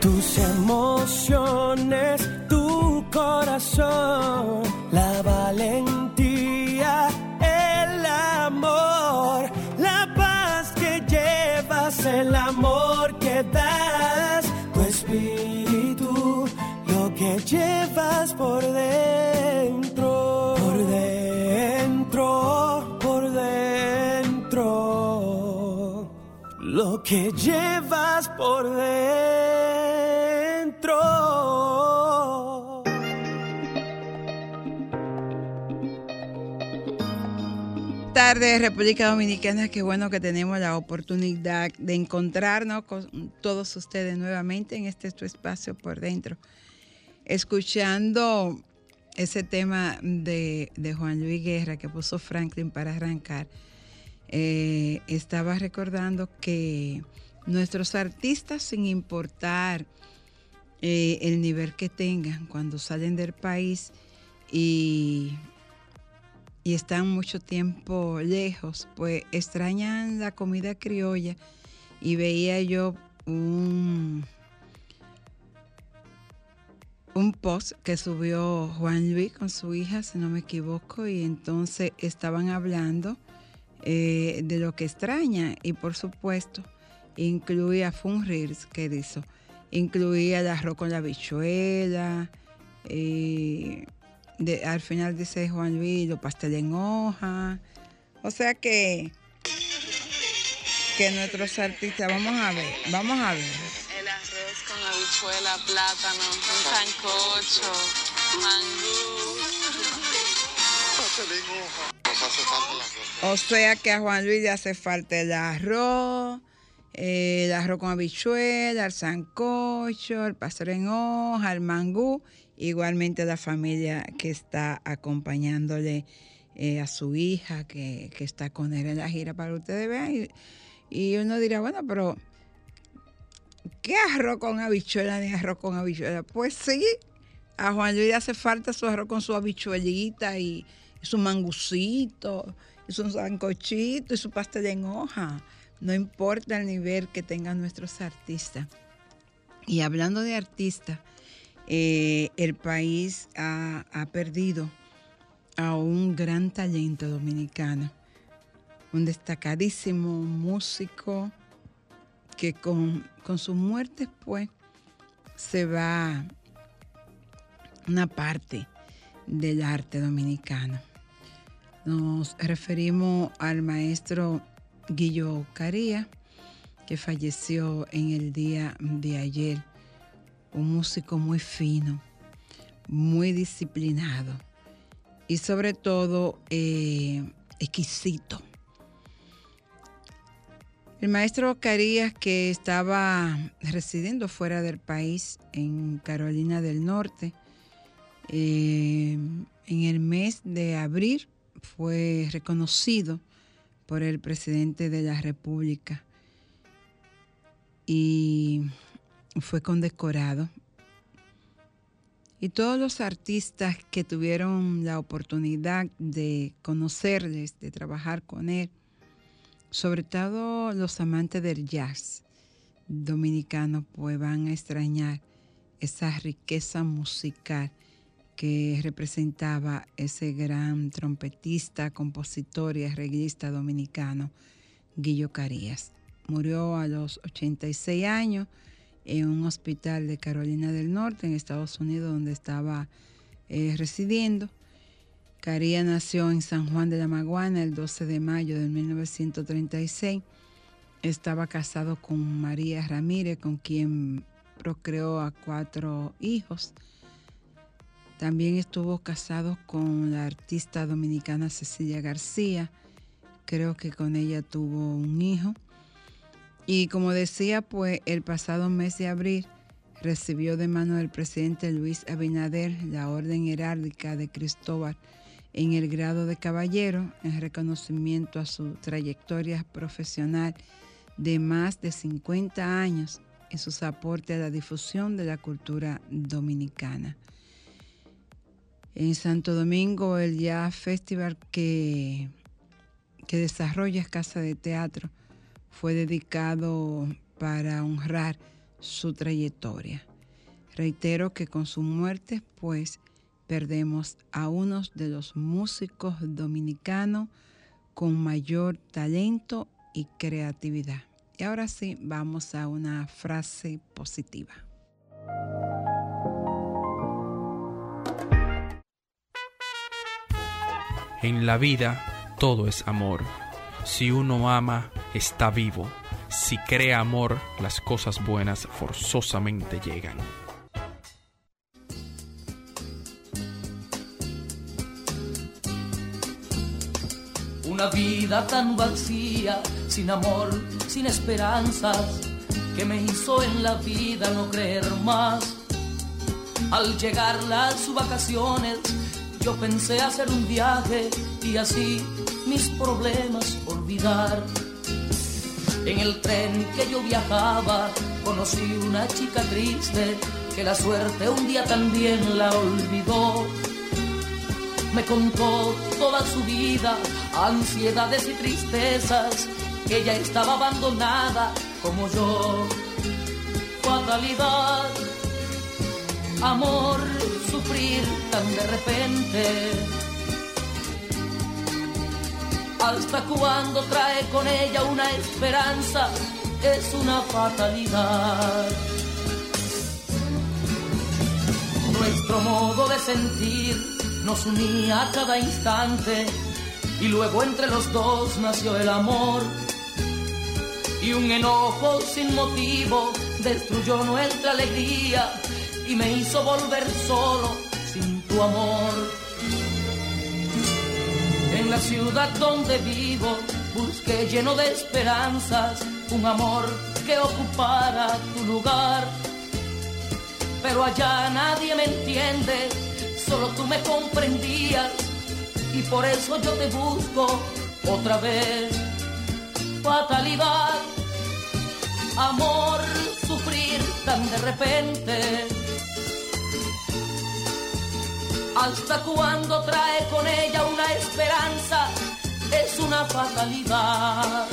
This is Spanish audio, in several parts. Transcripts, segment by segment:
Tus emociones, tu corazón, la valentía, el amor, la paz que llevas, el amor que das, tu espíritu, lo que llevas por dentro, por dentro, por dentro, lo que llevas por dentro. Tardes, República Dominicana. Qué bueno que tenemos la oportunidad de encontrarnos con todos ustedes nuevamente en este tu espacio por dentro. Escuchando ese tema de, de Juan Luis Guerra que puso Franklin para arrancar, eh, estaba recordando que nuestros artistas, sin importar eh, el nivel que tengan cuando salen del país y y están mucho tiempo lejos, pues extrañan la comida criolla y veía yo un, un post que subió Juan Luis con su hija, si no me equivoco, y entonces estaban hablando eh, de lo que extraña y por supuesto incluía Fun Reels que hizo, incluía el arroz con la bichuela, eh, de, al final dice Juan Luis, los pasteles en hoja. O sea que, que nuestros artistas, vamos a ver, vamos a ver. El arroz con habichuela, plátano, un sancocho, mangú. O sea que a Juan Luis le hace falta el arroz, el arroz con habichuela, el sancocho, el pastel en hoja, el mangú igualmente la familia que está acompañándole eh, a su hija, que, está con él en la gira, para que ustedes vean. Y, uno dirá, bueno, pero ¿qué arroz con habichuela ni arroz con habichuela? Pues sí, a Juan Luis hace falta su arroz con su habichuelita y, su mangucito, y su sancochito y su pastel en hoja. No importa el nivel que tengan nuestros artistas. Y hablando de artistas, eh, el país ha, perdido a un gran talento dominicano, un destacadísimo músico que con, su muerte pues se va una parte del arte dominicano. Nos referimos al maestro Guillo Caría, que falleció en el día de ayer un músico muy fino, muy disciplinado y sobre todo eh, exquisito. El maestro Carías, que estaba residiendo fuera del país, en Carolina del Norte, eh, en el mes de abril fue reconocido por el presidente de la República y fue condecorado. Y todos los artistas que tuvieron la oportunidad de conocerles, de trabajar con él, sobre todo los amantes del jazz dominicano, pues van a extrañar esa riqueza musical que representaba ese gran trompetista, compositor y arreglista dominicano, Guillo Carías. Murió a los 86 años en un hospital de Carolina del Norte, en Estados Unidos, donde estaba eh, residiendo. Caría nació en San Juan de la Maguana el 12 de mayo de 1936. Estaba casado con María Ramírez, con quien procreó a cuatro hijos. También estuvo casado con la artista dominicana Cecilia García. Creo que con ella tuvo un hijo. Y como decía, pues el pasado mes de abril recibió de mano del presidente Luis Abinader la Orden Heráldica de Cristóbal en el grado de caballero en reconocimiento a su trayectoria profesional de más de 50 años en sus aportes a la difusión de la cultura dominicana. En Santo Domingo, el ya festival que, que desarrolla Casa de Teatro fue dedicado para honrar su trayectoria. Reitero que con su muerte, pues, perdemos a uno de los músicos dominicanos con mayor talento y creatividad. Y ahora sí, vamos a una frase positiva. En la vida todo es amor. Si uno ama, está vivo. Si crea amor, las cosas buenas forzosamente llegan. Una vida tan vacía, sin amor, sin esperanzas, que me hizo en la vida no creer más. Al llegar las vacaciones, yo pensé hacer un viaje y así mis problemas olvidar. En el tren que yo viajaba conocí una chica triste que la suerte un día también la olvidó. Me contó toda su vida, ansiedades y tristezas, que ella estaba abandonada como yo. Fatalidad, amor, sufrir tan de repente. Hasta cuando trae con ella una esperanza, es una fatalidad. Nuestro modo de sentir nos unía a cada instante y luego entre los dos nació el amor. Y un enojo sin motivo destruyó nuestra alegría y me hizo volver solo sin tu amor. La ciudad donde vivo busqué lleno de esperanzas un amor que ocupara tu lugar. Pero allá nadie me entiende, solo tú me comprendías y por eso yo te busco otra vez. Fatalidad, amor, sufrir tan de repente hasta cuando trae con ella una esperanza, es una fatalidad.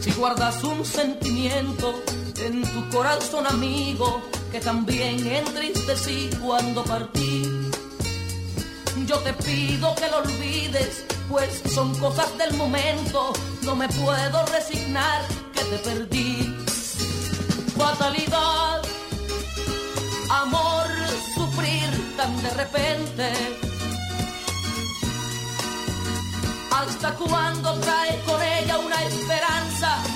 Si guardas un sentimiento en tu corazón amigo que también entristecí cuando partí. Yo te pido que lo olvides, pues son cosas del momento, no me puedo resignar que te perdí. Fatalidad, amor, sufrir tan de repente. Hasta cuando trae con ella una esperanza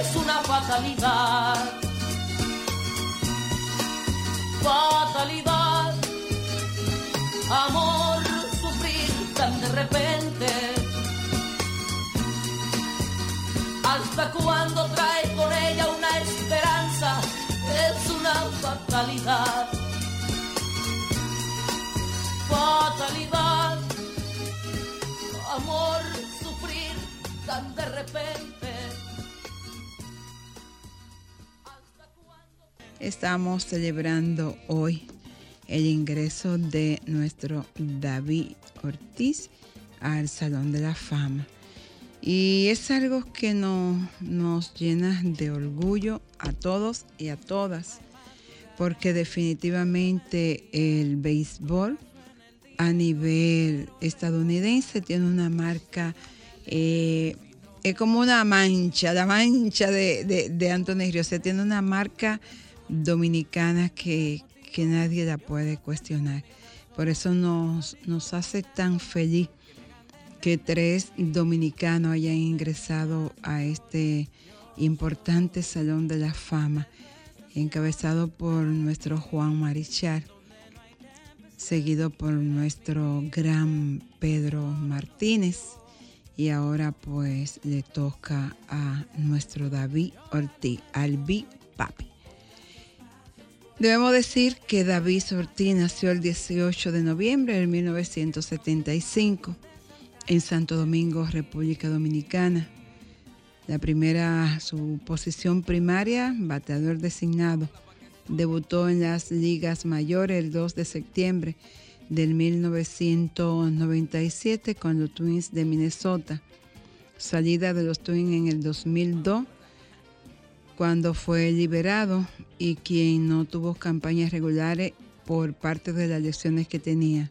es una fatalidad. Fatalidad, amor, sufrir tan de repente. Hasta cuando trae con ella una esperanza, es una fatalidad. Fatalidad, amor, sufrir tan de repente. Estamos celebrando hoy el ingreso de nuestro David Ortiz al Salón de la Fama. Y es algo que no, nos llena de orgullo a todos y a todas, porque definitivamente el béisbol a nivel estadounidense tiene una marca, eh, es como una mancha, la mancha de, de, de Anthony Ríos, tiene una marca dominicana que, que, nadie la puede cuestionar. Por eso nos, nos hace tan feliz que tres dominicanos hayan ingresado a este importante Salón de la Fama, encabezado por nuestro Juan Marichal, seguido por nuestro gran Pedro Martínez y ahora pues le toca a nuestro David Ortiz, al Papi. Debemos decir que David Ortiz nació el 18 de noviembre de 1975 en Santo Domingo, República Dominicana. La primera, su posición primaria, bateador designado. Debutó en las ligas mayores el 2 de septiembre del 1997 con los Twins de Minnesota. Salida de los Twins en el 2002 cuando fue liberado y quien no tuvo campañas regulares por parte de las lesiones que tenía.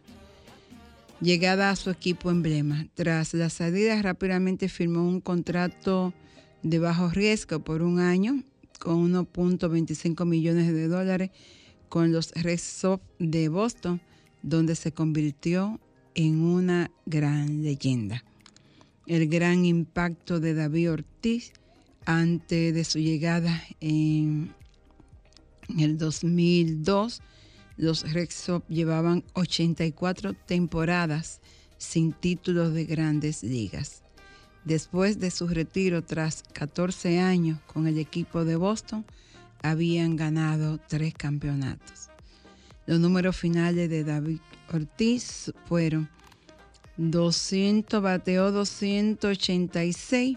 Llegada a su equipo emblema. Tras la salida rápidamente firmó un contrato de bajo riesgo por un año con 1.25 millones de dólares con los Red Sox de Boston, donde se convirtió en una gran leyenda. El gran impacto de David Ortiz antes de su llegada en, el 2002, los Red Sox llevaban 84 temporadas sin títulos de grandes ligas. Después de su retiro tras 14 años con el equipo de Boston, habían ganado tres campeonatos. Los números finales de David Ortiz fueron 200 bateó 286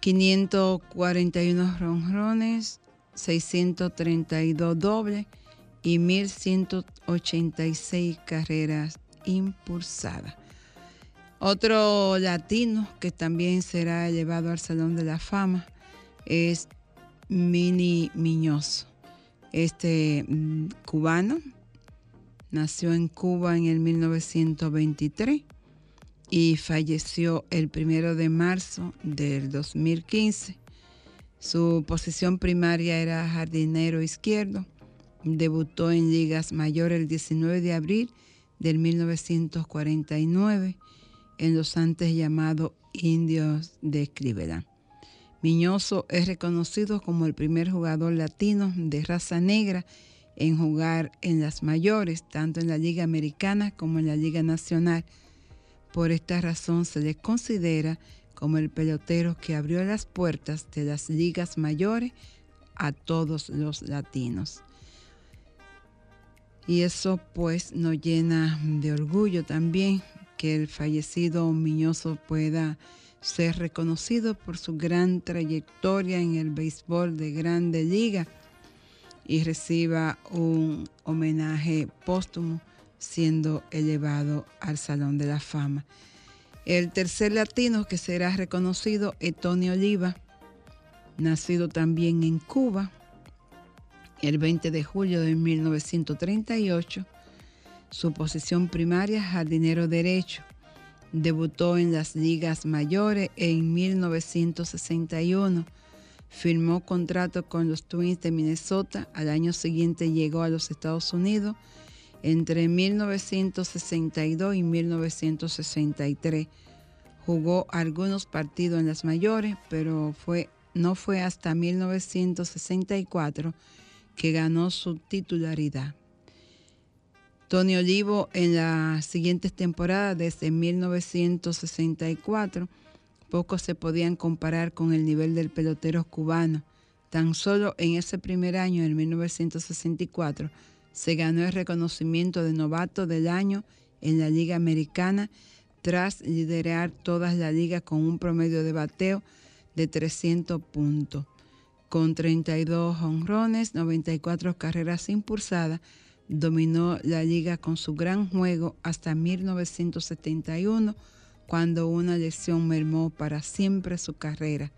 541 ronrones, 632 dobles y 1186 carreras impulsadas. Otro latino que también será llevado al Salón de la Fama es Mini Miñoso. Este mm, cubano nació en Cuba en el 1923 y falleció el primero de marzo del 2015. Su posición primaria era jardinero izquierdo. Debutó en ligas mayores el 19 de abril del 1949 en los antes llamados indios de Cleveland. Miñoso es reconocido como el primer jugador latino de raza negra en jugar en las mayores, tanto en la Liga Americana como en la Liga Nacional por esta razón se le considera como el pelotero que abrió las puertas de las ligas mayores a todos los latinos. Y eso pues nos llena de orgullo también que el fallecido Miñoso pueda ser reconocido por su gran trayectoria en el béisbol de Grande Liga y reciba un homenaje póstumo siendo elevado al Salón de la Fama. El tercer latino que será reconocido es Tony Oliva, nacido también en Cuba el 20 de julio de 1938. Su posición primaria, jardinero derecho. Debutó en las ligas mayores en 1961. Firmó contrato con los Twins de Minnesota. Al año siguiente llegó a los Estados Unidos entre 1962 y 1963 jugó algunos partidos en las mayores, pero fue, no fue hasta 1964 que ganó su titularidad. Tony Olivo en las siguientes temporadas, desde 1964, pocos se podían comparar con el nivel del pelotero cubano. Tan solo en ese primer año, en 1964, se ganó el reconocimiento de novato del año en la Liga Americana tras liderar todas las ligas con un promedio de bateo de 300 puntos. Con 32 honrones, 94 carreras impulsadas, dominó la liga con su gran juego hasta 1971, cuando una lesión mermó para siempre su carrera.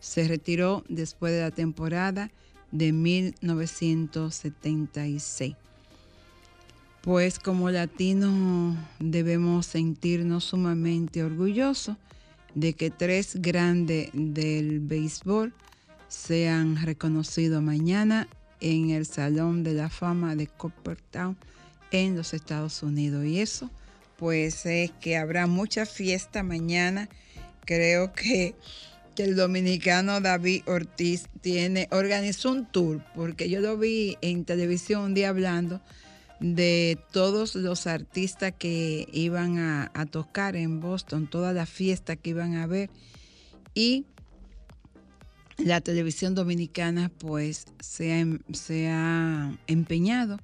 Se retiró después de la temporada de 1976. Pues como latinos debemos sentirnos sumamente orgullosos de que tres grandes del béisbol sean reconocidos mañana en el Salón de la Fama de Coppertown en los Estados Unidos. Y eso, pues es que habrá mucha fiesta mañana. Creo que que el dominicano David Ortiz tiene, organizó un tour, porque yo lo vi en televisión un día hablando de todos los artistas que iban a, tocar en Boston, toda la fiesta que iban a ver. Y la televisión dominicana pues em, se ha empeñado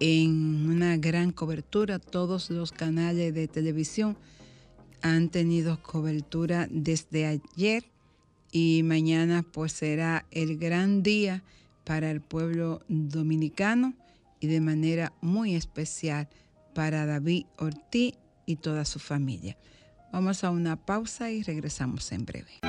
en una gran cobertura, todos los canales de televisión han tenido cobertura desde ayer y mañana pues será el gran día para el pueblo dominicano y de manera muy especial para David Ortiz y toda su familia. Vamos a una pausa y regresamos en breve.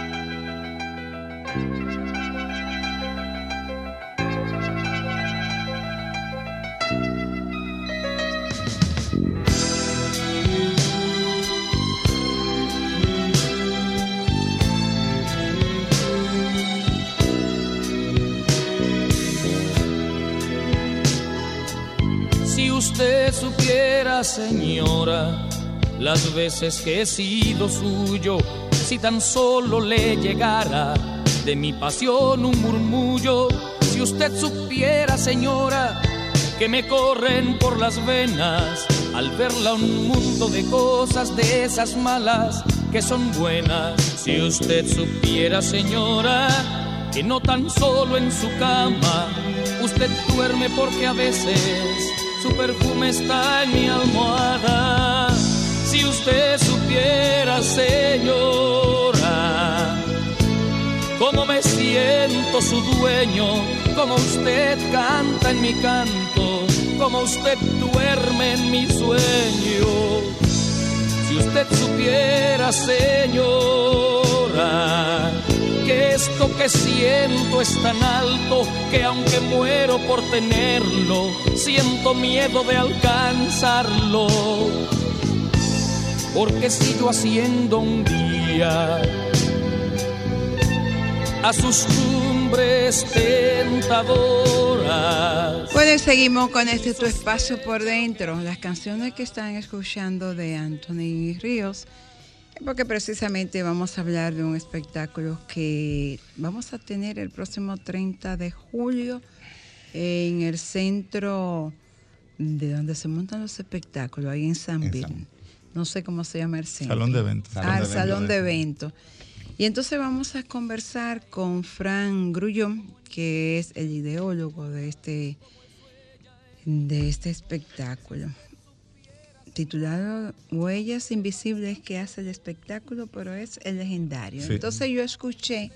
Usted supiera, señora, las veces que he sido suyo, si tan solo le llegara de mi pasión un murmullo, si usted supiera, señora, que me corren por las venas al verla un mundo de cosas de esas malas que son buenas, si usted supiera, señora, que no tan solo en su cama usted duerme porque a veces su perfume está en mi almohada. Si usted supiera, señora, cómo me siento su dueño, cómo usted canta en mi canto, cómo usted duerme en mi sueño. Si usted supiera, señora, que esto que siento es tan alto que aunque muero por tenerlo, siento miedo de alcanzarlo. Porque sigo haciendo un día a sus cumbres tentadoras. Pues seguimos con este tu espacio por dentro. Las canciones que están escuchando de Anthony Ríos, porque precisamente vamos a hablar de un espectáculo que vamos a tener el próximo 30 de julio en el centro de donde se montan los espectáculos, ahí en San En. San- No sé cómo se llama el centro. Salón de eventos. Ah, Salón el de salón de eventos. Y entonces vamos a conversar con Fran Grullón, que es el ideólogo de este, de este espectáculo. Titulado Huellas Invisibles que hace el espectáculo, pero es el legendario. Sí. Entonces yo escuché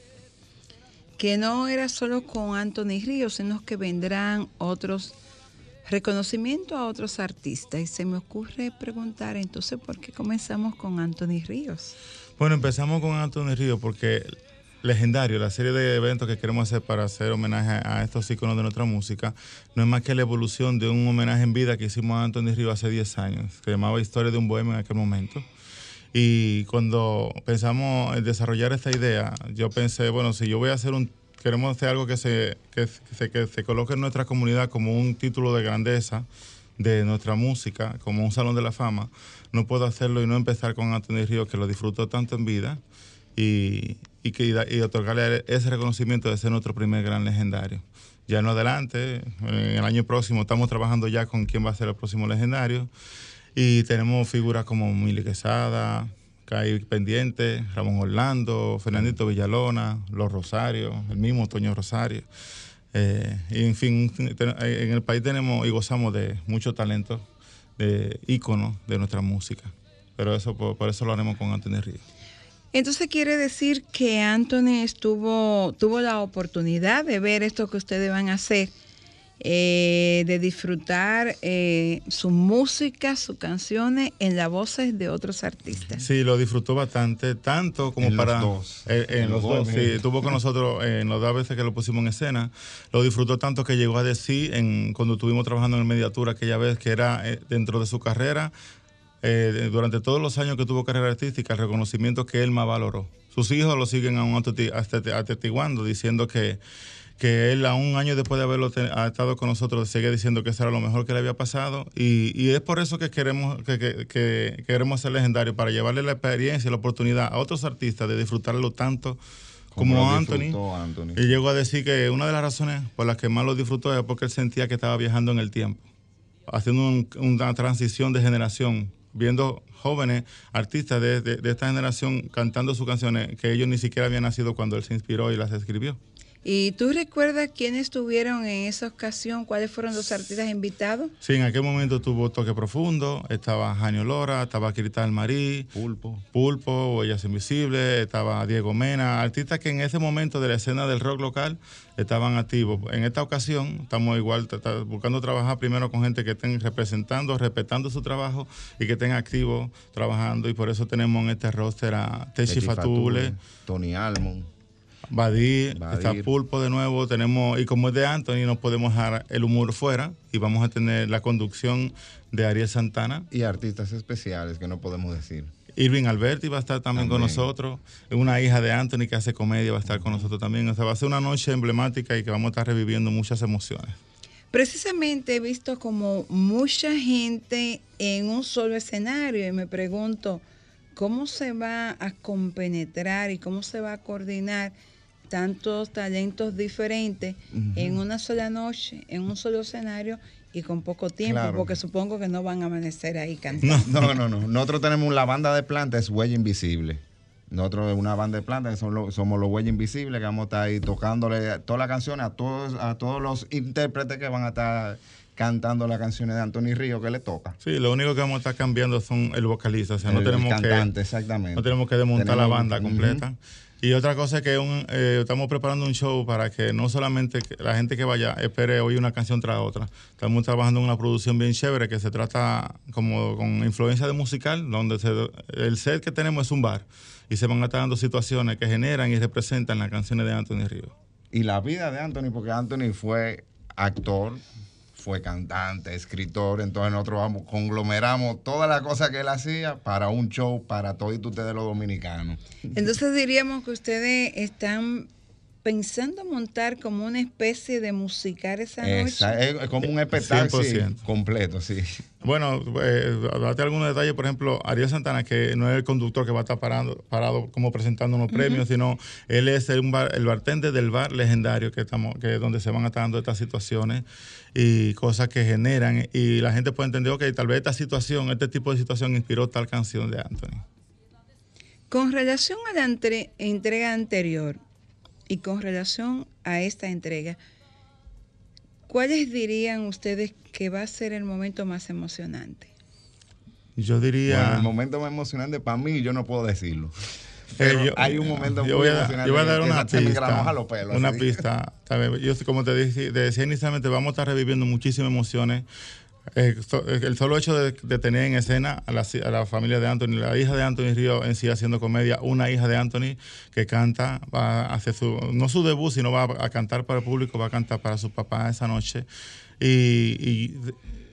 que no era solo con Anthony Ríos, sino que vendrán otros reconocimientos a otros artistas. Y se me ocurre preguntar entonces por qué comenzamos con Anthony Ríos. Bueno, empezamos con Anthony Río porque legendario, la serie de eventos que queremos hacer para hacer homenaje a estos íconos de nuestra música, no es más que la evolución de un homenaje en vida que hicimos a Anthony Río hace 10 años, que llamaba Historia de un Bohemio en aquel momento. Y cuando pensamos en desarrollar esta idea, yo pensé, bueno, si yo voy a hacer un, queremos hacer algo que se, que, se, que se coloque en nuestra comunidad como un título de grandeza de nuestra música, como un salón de la fama, no puedo hacerlo y no empezar con Anthony Río, que lo disfrutó tanto en vida, y, y, que, y otorgarle ese reconocimiento de ser nuestro primer gran legendario. Ya en adelante, en el año próximo, estamos trabajando ya con quién va a ser el próximo legendario. Y tenemos figuras como Mili Quesada, Kai Pendiente, Ramón Orlando, Fernandito Villalona, Los Rosarios, el mismo Toño Rosario. Eh, y en fin, en el país tenemos y gozamos de mucho talento, de íconos de nuestra música. Pero eso por, por eso lo haremos con Anthony Ríos. Entonces quiere decir que Anthony estuvo, tuvo la oportunidad de ver esto que ustedes van a hacer, eh, de disfrutar eh, su música, sus canciones en las voces de otros artistas. Sí, lo disfrutó bastante, tanto como En los para... dos. eh, en En los los dos, dos, sí. Estuvo con nosotros en las dos veces que lo pusimos en escena. Lo disfrutó tanto que llegó a decir, en, cuando estuvimos trabajando en el Mediatura aquella vez, que era eh, dentro de su carrera, eh, durante todos los años que tuvo carrera artística, el reconocimiento que él más valoró. Sus hijos lo siguen aún atesti- atesti- atestiguando, diciendo que, que él, a un año después de haberlo ha estado con nosotros, sigue diciendo que eso era lo mejor que le había pasado. Y, y es por eso que queremos, que, que- que queremos ser legendarios, para llevarle la experiencia y la oportunidad a otros artistas de disfrutarlo tanto como, Anthony. Y llegó a decir que una de las razones por las que más lo disfrutó es porque él sentía que estaba viajando en el tiempo, haciendo un- una transición de generación, viendo jóvenes artistas de, de- esta generación cantando sus canciones que ellos ni siquiera habían nacido cuando él se inspiró y las escribió. ¿Y tú recuerdas quiénes estuvieron en esa ocasión? ¿Cuáles fueron los artistas invitados? Sí, en aquel momento tuvo Toque Profundo, estaba Janio Lora, estaba Cristal Marí, Pulpo. Pulpo, Huellas Invisibles, estaba Diego Mena, artistas que en ese momento de la escena del rock local estaban activos. En esta ocasión estamos igual buscando trabajar primero con gente que estén representando, respetando su trabajo y que estén activos trabajando y por eso tenemos en este roster a Techi Techi Fatule, Tony Almond. Badir, Badir. está Pulpo de nuevo, tenemos, y como es de Anthony, no podemos dejar el humor fuera y vamos a tener la conducción de Ariel Santana. Y artistas especiales que no podemos decir. Irving Alberti va a estar también, con También. nosotros. Una hija de Anthony que hace comedia va a estar con nosotros también. O sea, va a ser una noche emblemática y que vamos a estar reviviendo muchas emociones. Precisamente he visto como mucha gente en un solo escenario y me pregunto cómo se va a compenetrar y cómo se va a coordinar tantos talentos diferentes en una sola noche, en un solo escenario y con poco tiempo, Claro. porque supongo que no van a amanecer ahí cantando. No, no, no. Nosotros tenemos la banda de planta, es Huella Invisible. Nosotros una banda de planta, que son los- somos los Huella Invisibles, que vamos a estar ahí tocándole todas las canciones a todos, a todos los intérpretes que van a estar cantando las canciones de Anthony Río que le toca. Sí, lo único que vamos a estar cambiando son el vocalista. O sea, no El tenemos cantante, que exactamente. no tenemos que desmontar la banda completa. Y otra cosa es que eh, estamos preparando un show para que no solamente la gente que vaya espere oír una canción tras otra. Estamos trabajando en una producción bien chévere que se trata como con influencia de musical, donde el set que tenemos es un bar y se van a estar dando situaciones que generan y representan las canciones de Anthony Río. Y la vida de Anthony, porque Anthony fue actor, fue cantante, escritor, entonces nosotros vamos, conglomeramos todas las cosas que él hacía para un show para todos ustedes los dominicanos. Entonces diríamos que ustedes están pensando montar como una especie de musical esa noche. Es, es como un espectáculo sí, 100%. completo, sí. Bueno, eh, date algunos detalles, por ejemplo, Ariel Santana, que no es el conductor que va a estar parando, parado como presentando unos premios, sino él es el, un bar- el bartender del bar legendario que estamos, que es donde se van a estar dando estas situaciones y cosas que generan y la gente puede entender, ok, tal vez esta situación, este tipo de situación inspiró tal canción de Anthony. Con relación a la entre- entrega anterior y con relación a esta entrega, ¿cuáles dirían ustedes que va a ser el momento más emocionante? Yo diría... Bueno, el momento más emocionante para mí, yo no puedo decirlo. Eh, Pero yo- hay un momento yo muy voy a, emocionante. yo voy a dar una pista. los pelos, una así. pista. Tal vez, Yo, como te dije- te decía inicialmente, vamos a estar reviviendo muchísimas emociones. Eh, so- el solo hecho de, de tener en escena a la, a la familia de Anthony, la hija de Anthony Río en sí haciendo comedia, una hija de Anthony que canta, va a hacer su, no su debut, sino va a, a cantar para el público, va a cantar para su papá esa noche. Y, y,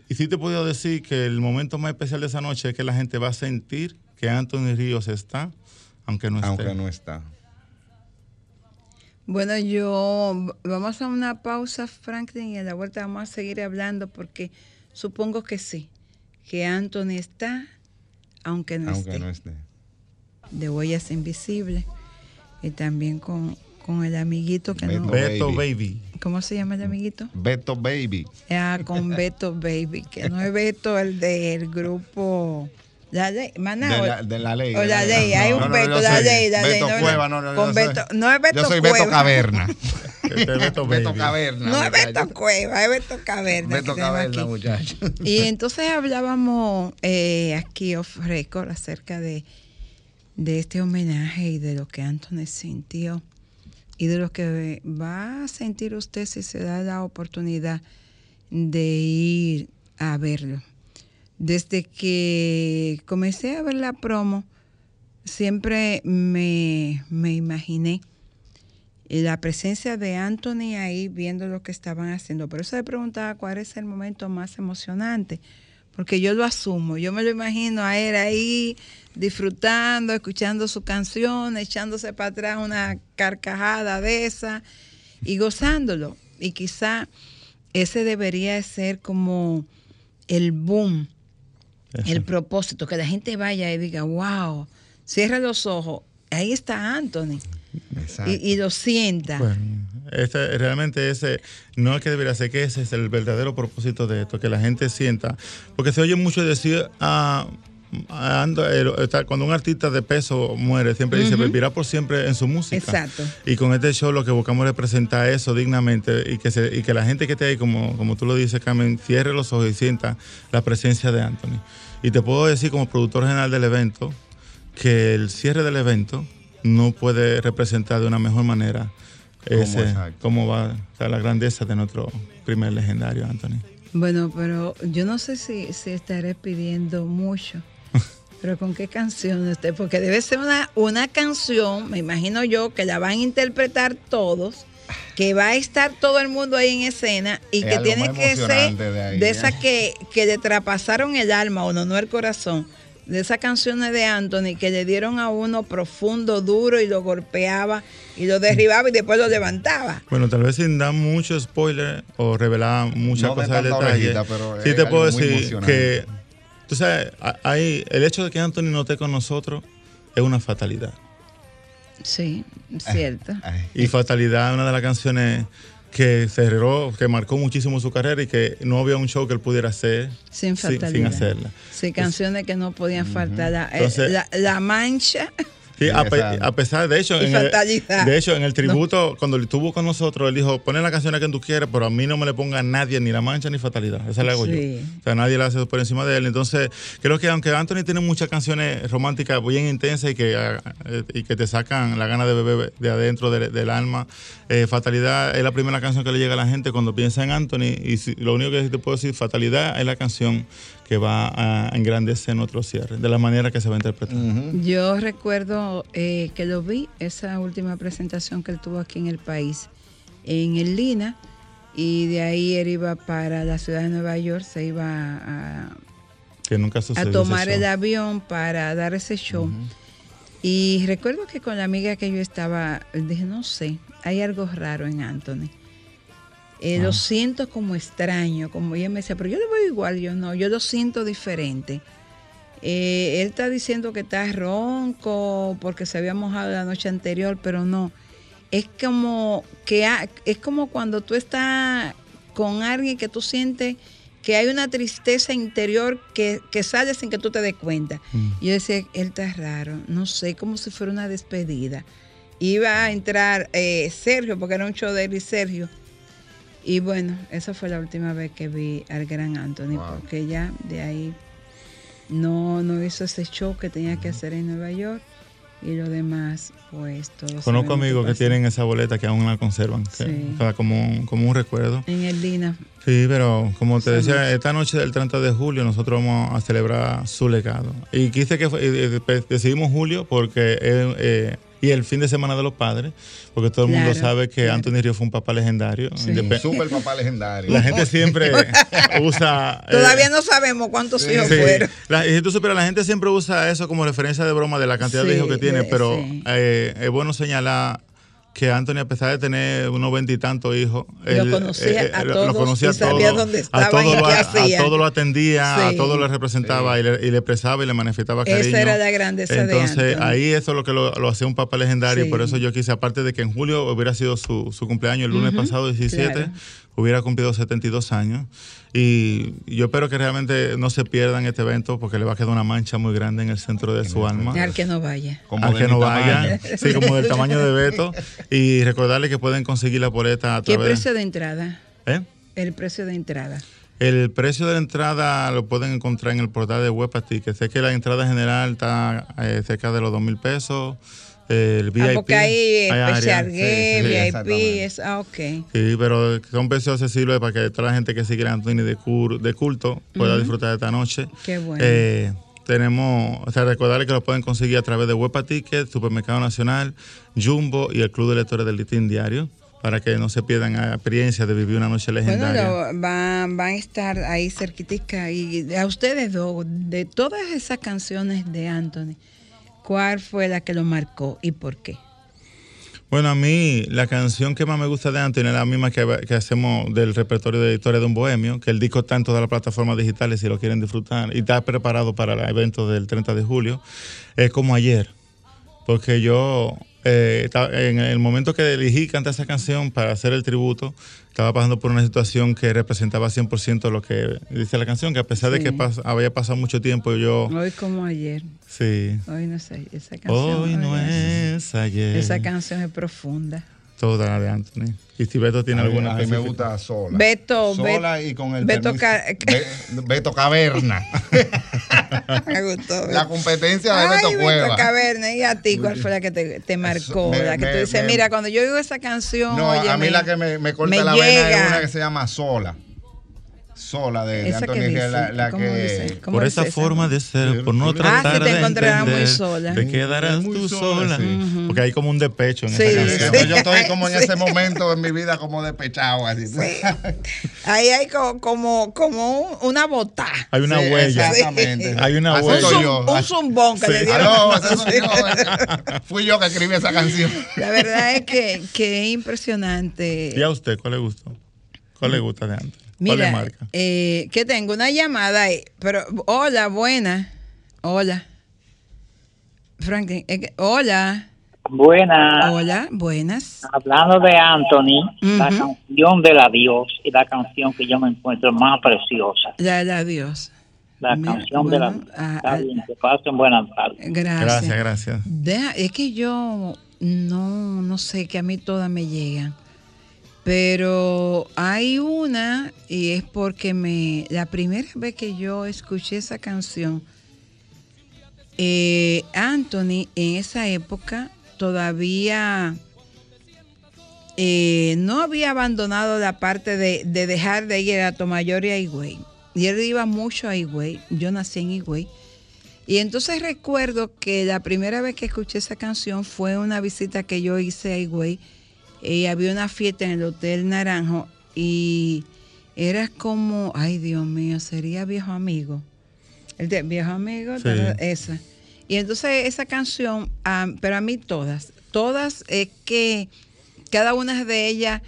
y sí te puedo decir que el momento más especial de esa noche es que la gente va a sentir que Anthony Ríos está, aunque no esté. Aunque no está. Bueno, yo vamos a una pausa, Franklin, y a la vuelta vamos a seguir hablando porque supongo que sí, que Anthony está, aunque no Aunque esté, no esté. de huellas invisibles, y también con, con el amiguito que no... Beto. Beto Baby. ¿Cómo se llama el amiguito? Beto Baby. Ah, con Beto Baby, que no es Beto el del grupo... La ley, Maná, De la, de la ley. o de la ley, hay un Beto, la ley, la ley. Beto no, Cueva, no, no, con yo soy- Beto- no es Beto Yo soy Cueva. Beto Caverna. Este es Beto Beto. Caverna. No es. Beto Cueva, es Beto Caverna. Beto Caverna, aquí. muchacho. Y entonces hablábamos eh, aquí off record acerca de, de este homenaje y de lo que Anthony sintió y de lo que va a sentir usted si se da la oportunidad de ir a verlo. Desde que comencé a ver la promo, siempre me, me imaginé la presencia de Anthony ahí viendo lo que estaban haciendo. Por eso le preguntaba cuál es el momento más emocionante, porque yo lo asumo, yo me lo imagino a él ahí disfrutando, escuchando su canción, echándose para atrás una carcajada de esa y gozándolo. Y quizá ese debería de ser como el boom, el propósito, que la gente vaya y diga, wow, cierra los ojos, ahí está Anthony Exacto. y, y lo sienta. Bueno, este, realmente ese no es que debería ser que ese es el verdadero propósito de esto, que la gente sienta, porque se oye mucho decir, ah, el- está- cuando un artista de peso muere, siempre dice, vivirá por siempre en su música. Exacto. Y con este show lo que buscamos es representar eso dignamente y que, se, y que la gente que esté ahí, como, como tú lo dices, Carmen, cierre los ojos y sienta la presencia de Anthony. Y te puedo decir como productor general del evento que el cierre del evento no puede representar de una mejor manera ¿Cómo ese, cómo va a estar la grandeza de nuestro primer legendario, Anthony. Bueno, pero yo no sé si, si estaré pidiendo mucho. Pero con qué canción usted, porque debe ser una, una canción, me imagino yo, que la van a interpretar todos, que va a estar todo el mundo ahí en escena y Es que tiene que ser de de, ahí, ¿eh? esas que, que le traspasaron el alma o no, no el corazón, de esas canciones de Anthony que le dieron a uno profundo, duro y lo golpeaba y lo derribaba y después lo levantaba. Bueno, tal vez sin dar mucho spoiler o revelar muchas No de cosas tanta detalle. orejita, pero sí te puedo decir que, tú sabes, a- hay, el hecho de que Anthony no esté con nosotros es una fatalidad. Sí, cierto. Ay, Y Fatalidad es una de las canciones que cerró, que marcó muchísimo su carrera y que no había un show que él pudiera hacer Sin sin, sin hacerla. Sí, canciones que no podían faltar. La, eh, Entonces- la- La Mancha. Sí, a, pe- a pesar de hecho, en el, de hecho, en el tributo, cuando él estuvo con nosotros, él dijo, ponen la canción que tú quieras, pero a mí no me le ponga a nadie ni la mancha ni fatalidad. Esa la hago Sí. yo. O sea, nadie la hace por encima de él. Entonces, creo que aunque Anthony tiene muchas canciones románticas bien intensas y que, ah, eh, y que te sacan la gana de beber de adentro de- del alma, eh, Fatalidad es la primera canción que le llega a la gente cuando piensa en Anthony. Y si- lo único que te puedo decir, Fatalidad es la canción que va a engrandecer nuestro cierre, de la manera que se va a interpretar. Yo recuerdo eh, que lo vi, esa última presentación que él tuvo aquí en el país, en el Lina, y de ahí él iba para la ciudad de Nueva York, se iba a, Que nunca a sucedió. tomar el show. avión para dar ese show. Y recuerdo que con la amiga que yo estaba, dije, no sé, hay algo raro en Anthony. Eh, Ah. Lo siento como extraño, como ella me decía, pero yo lo veo igual, yo no, yo lo siento diferente. Eh, él está diciendo que está ronco porque se había mojado la noche anterior, pero no. Es como que ha- es como cuando tú estás con alguien que tú sientes que hay una tristeza interior que, que sale sin que tú te des cuenta. Y Yo decía, él está raro, no sé, como si fuera una despedida. Iba a entrar eh, Sergio, porque era un show de él y Sergio. Y bueno, esa fue la última vez que vi al gran Anthony, Wow. porque ya de ahí no, no hizo ese show que tenía que hacer en Nueva York. Y lo demás, pues todo. Conozco amigos que tienen esa boleta que aún la conservan, que- Sí. o sea, como, un- como un recuerdo. En el Dina. Sí, pero como te decía, esta noche del 30 de julio nosotros vamos a celebrar su legado. Y quise que fue- pues, decidimos julio porque eh, eh, y el fin de semana de los padres, porque todo el mundo Claro, sabe que claro. Anthony Río fue un papá legendario. Sí. Super papá legendario. La gente siempre usa... eh, Todavía no sabemos cuántos hijos Sí. fueron. La, y si tú supieras, la gente siempre usa eso como referencia de broma de la cantidad de hijos que tiene, pero sí. eh, es bueno señalar que Anthony, a pesar de tener unos veintitantos hijos, Lo conocía a todos lo conocía y sabía dónde a estaban todo y lo, qué a- todo lo atendía, a todo lo representaba y, le, y le expresaba y le manifestaba Esa cariño. era la grandeza de Entonces, Anthony. ahí eso es lo que lo, lo hacía un papá legendario y Sí. por eso yo quise, aparte de que en julio hubiera sido su, su cumpleaños, el lunes pasado, 17, claro. Hubiera cumplido 72 años. Y yo espero que realmente no se pierdan este evento porque le va a quedar una mancha muy grande en el centro de su alma. Al que no vaya. Como a de que no tamaño. vaya, sí, como del tamaño de Beto. Y recordarle que pueden conseguir la boleta a ¿Qué través precio de entrada? ¿Eh? El precio de entrada. El precio de la entrada lo pueden encontrar en el portal de Ticket. Sé que la entrada general está eh, cerca de los dos mil pesos. El VIP. ah, porque hay área, especial sí, gay, sí, sí. VIP, es, ah, ok. Sí, pero son precios accesibles para que toda la gente que sigue a Anthony de, cur- de culto pueda disfrutar de esta noche. Qué bueno. Eh, tenemos, o sea, recordarles que lo pueden conseguir a través de Huepa Ticket, Supermercado Nacional, Jumbo y el Club de Lectores del Listín Diario, para que no se pierdan la experiencia de vivir una noche Bueno, legendaria. lo- van, van a estar ahí cerquitica. Y a ustedes dos, de todas esas canciones de Anthony, ¿cuál fue la que lo marcó y por qué? Bueno, a mí la canción que más me gusta de Anthony es la misma que, que hacemos del repertorio de Historia de un Bohemio, que el disco está en todas las plataformas digitales si lo quieren disfrutar y está preparado para el evento del 30 de julio. Es como ayer, porque yo eh, en el momento que elegí cantar esa canción para hacer el tributo, estaba pasando por una situación que representaba 100% lo que dice la canción, que a pesar de que pas- había pasado mucho tiempo, yo, Hoy como ayer. sí, Hoy no sé, esa canción. hoy no es ayer. Esa canción es profunda. Toda la de Anthony. Y si Beto tiene a alguna a mí me gusta sola. Beto, sola Bet- y con el Beto permiso- Ca- Be- Beto Caverna. Me gustó. la competencia de Ay, Beto Beto Cueva. Caverna, ¿y a ti cuál fue la que te, te marcó? me- la que me- tú dices, me- mira, cuando yo oigo esa canción, No, a mí la que me, me corta me la vena es una que se llama Sola. Sola de, de Anthony la, la ¿cómo que dice? ¿Cómo Por esa esa? forma de ser, por no Ah, tratar que te de encontrarás muy entender, sola. te quedarás Muy tú sola, sola. sí. Porque hay como un despecho en Sí, esa canción. yo estoy como en Sí. ese momento en mi vida como despechado así. Ahí hay co- como, como un- una botá. Hay una Sí, huella. Exactamente. Hay una Así huella. soy zum- yo. un zumbón que Sí. le dieron. Aló, yo. Fui yo que escribí esa canción. La verdad es que, que es impresionante. ¿Y a usted cuál le gustó? ¿Cuál le gusta de antes? ¿Cuál le Mira, marca? eh, que tengo una llamada ahí. Pero, hola, buena. Hola. Franklin, hola. Buena, Hola, buenas. hablando de Anthony, la canción de la Dios y la canción que yo me encuentro más preciosa, La de adiós. la Mira, canción de la Dios. ah, Está ah, bien, que pasen buenas tardes. Gracias. Gracias, gracias. Deja- es que yo no, no sé, que a mí todas me llegan. Pero hay una, y es porque me. La primera vez que yo escuché esa canción, eh, Anthony en esa época todavía eh, no había abandonado la parte de, de dejar de ir a Tomayor y a Higüey. Y él iba mucho a Higüey. Yo nací en Higüey. Y entonces recuerdo que la primera vez que escuché esa canción fue una visita que yo hice a Higüey. Y había una fiesta en el Hotel Naranjo y era como, ay Dios mío, sería viejo amigo. El de viejo amigo, esa. Y entonces esa canción, ah, pero a mí todas, todas es que cada una de ellas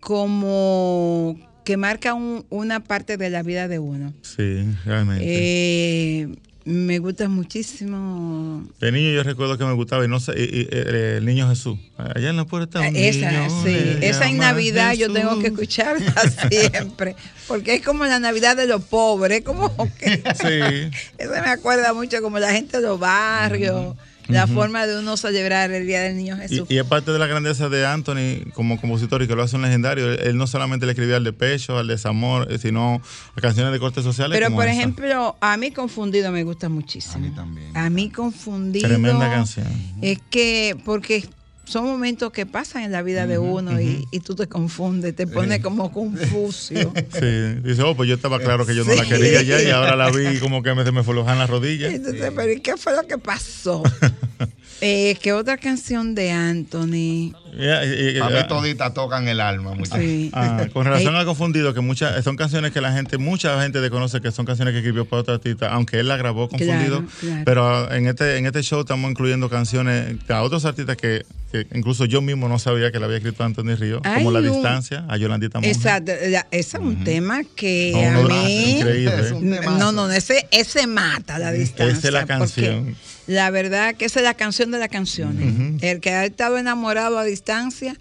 como que marca un- una parte de la vida de uno. Sí, realmente. Eh, me gusta muchísimo. De niño yo recuerdo que me gustaba y no sé, y- y, el niño Jesús. Allá en la puerta un Esa, niño sí, esa en Navidad yo tengo que escucharla siempre, porque es como la Navidad de los pobres, como que Sí. eso me acuerda mucho como la gente de los barrios, la forma de uno celebrar el Día del Niño Jesús. Y, y es parte de la grandeza de Anthony como compositor y que lo hace un legendario. Él, él no solamente le escribía al de pecho, al desamor, eh, sino a canciones de corte sociales. Pero como por esa. ejemplo, a mí Confundido me gusta muchísimo. A mí también. A mí Confundido. Tremenda canción. Es que, porque son momentos que pasan en la vida de uno y, y tú te confundes, te pones como confusio. Sí, dice, oh, pues yo estaba claro que yo no la quería ya y ahora la vi como que me, se me flojan las rodillas. Entonces, pero ¿y qué fue lo que pasó? eh, que otra canción de Anthony. Ya, y- y- A mí ah, toditas tocan el alma, muchachos. Sí. ah, con relación a Confundido, que muchas son canciones que la gente, mucha gente desconoce que son canciones que escribió para otro artista, aunque él la grabó Confundido. Claro, claro. Pero en este, en este show estamos incluyendo canciones a otros artistas que, que incluso yo mismo no sabía que la había escrito Anthony Río, como La un- Distancia, a Yolandita Monge. Exacto, ese es un tema que No, a no, mí. increíble. Es un No, no, ese, ese mata la distancia. Esa es la porque canción. La verdad que esa es la canción de las canciones. El que ha estado enamorado a distancia,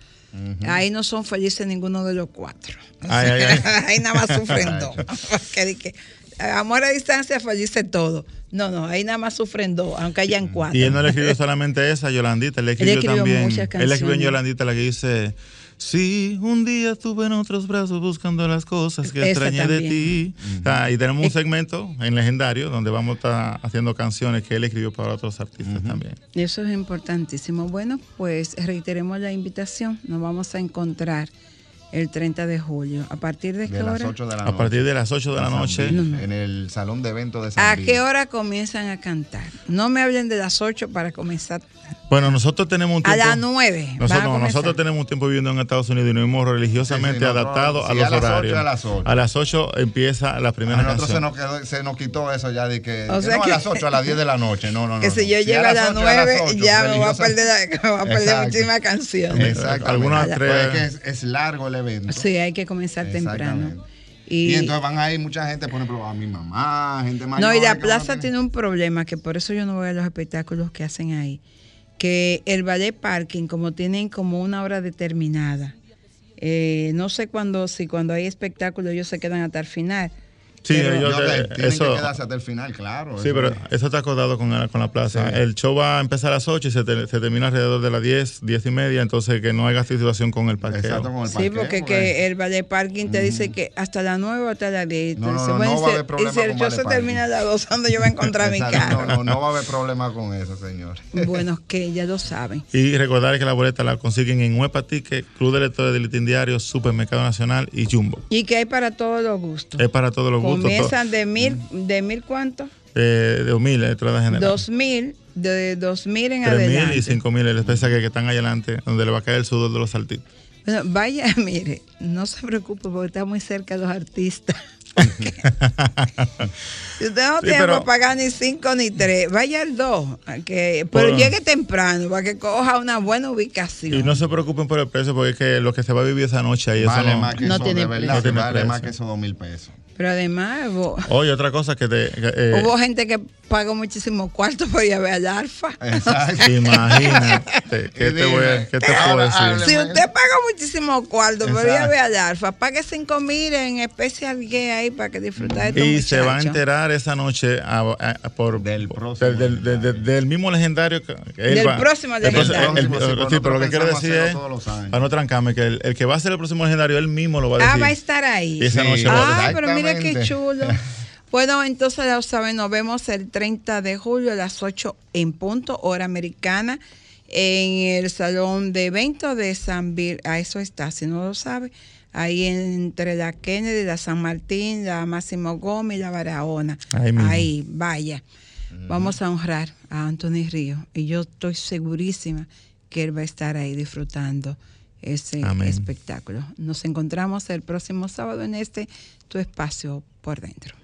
ahí no son felices ninguno de los cuatro. Ay, ay, ay. ahí nada más sufren dos. Porque que, amor a distancia felice todo. No, no, ahí nada más sufren dos, aunque hayan cuatro. Y él no le escribió solamente esa, Yolandita, él le escribió, escribió también. Él escribió en. Yolandita la que dice. Sí, un día estuve en otros brazos buscando las cosas que Esa extrañé de ti. Ah, y tenemos un segmento en legendario donde vamos a estar haciendo canciones que él escribió para otros artistas también. Eso es importantísimo. Bueno, pues reiteremos la invitación. Nos vamos a encontrar el 30 de julio. ¿A partir de, qué De las hora? 8 de la A noche. partir de las 8 de la noche. Bill, En el salón de eventos de San ¿A Bill. qué hora comienzan a cantar? No me hablen de las 8 para comenzar. Bueno, nosotros tenemos un A tiempo. las 9. van a Nosotros, comenzar. nosotros tenemos un tiempo viviendo en Estados Unidos y nos hemos religiosamente Sí, sí, adaptado a sí, los a las ocho, horarios. a las ocho. A las 8 empieza la primera A nosotros se nos, quedó- se nos quitó eso ya de que, O que sea no que- a las 8, a las 10 de la noche. No, no, no. que si no. yo llego a las 8, 9, ocho, ya me voy a perder, la, me voy a perder Exacto. muchísimas canciones. Exactamente. Algunas Pues tres- es que es, es largo el evento. Sí, hay que comenzar temprano. Y, Y, entonces van a ir mucha gente, por ejemplo, a mi mamá, gente mayor. no, y la que a plaza tiene un problema, que por eso yo no voy a los espectáculos que hacen ahí. Que el ballet parking, como tienen como una hora determinada, eh, no sé cuándo, si cuando hay espectáculo ellos se quedan hasta el final. Sí, Pero- ellos, Yo, eh, tienen eso, que quedarse hasta el final, claro. sí, eso pero es. eso está acordado con la, con la plaza. Sí. El show va a empezar a las 8 y se, te- se termina alrededor de las 10, 10 y media, entonces que no haya situación con el parqueo. Exacto, con el Sí, parqueo, porque que el ballet parking te dice que hasta las 9 o hasta las 10. No, no, va a si- haber problema y si el show se parking. termina a las 2, ¿dónde yo voy a encontrar mi carro? No, no, no va a haber problema con eso, señor. Bueno, que ya lo saben. Y recordar que la boleta la consiguen en Huepa Ticket, Club de Lectores del Listín Diario, Supermercado Nacional y Jumbo. Y que hay para todos los gustos. Es para todos los gustos. Comienzan de mil, de mil cuánto? to- eh, de 2.000 entrada general. Dos mil, de dos mil en 3.000 adelante. y 5.000, el especial que, que están ahí adelante, donde le va a caer el sudor de los saltitos. Bueno, vaya, mire, no se preocupe porque está muy cerca de los artistas. Si usted no Sí, tiene pero- para pagar ni cinco ni tres, vaya al dos, que, pero Por- llegue temprano para que coja una buena ubicación. Y no se preocupen por el precio, porque es que lo que se va a vivir esa noche ahí, Vale eso no... más que no eso, tiene de precio. verdad, No tiene vale precio. más que esos dos mil pesos. Pero además hubo, Oye, otra cosa que te... eh, hubo gente que pagó muchísimos cuartos por ir a ver al alfa. Exacto. Imagínate, ¿qué te, voy a- qué te puedo decir? Si usted paga muchísimos cuartos por ir a ver al alfa, pague cinco mil en especial gay ahí para que disfrute de Y se va a enterar esa noche a- a- por Del por- próximo del, del- del- del mismo legendario que él Del va- próximo el próximo- legendario. el- Sí, el- pero sí, pero lo que quiero decir hacerlo es, todos los años. para no trancarme, que el, el que va a ser el próximo legendario, él mismo lo va a decir. Ah, va a estar ahí. Y esa Sí. noche va a Ah, decir. pero mire qué chulo. Bueno, entonces ya saben, nos vemos el 30 de julio a las 8 en punto, hora americana, en el salón de eventos de San Bill. A eso está, si no lo sabe, ahí entre la Kennedy, la San Martín, la Máximo Gómez y la Barahona. Ahí mismo. Ahí, vaya. Vamos a honrar a Anthony Río y yo estoy segurísima que él va a estar ahí disfrutando ese Amén. espectáculo. Nos encontramos el próximo sábado en este tu espacio por dentro.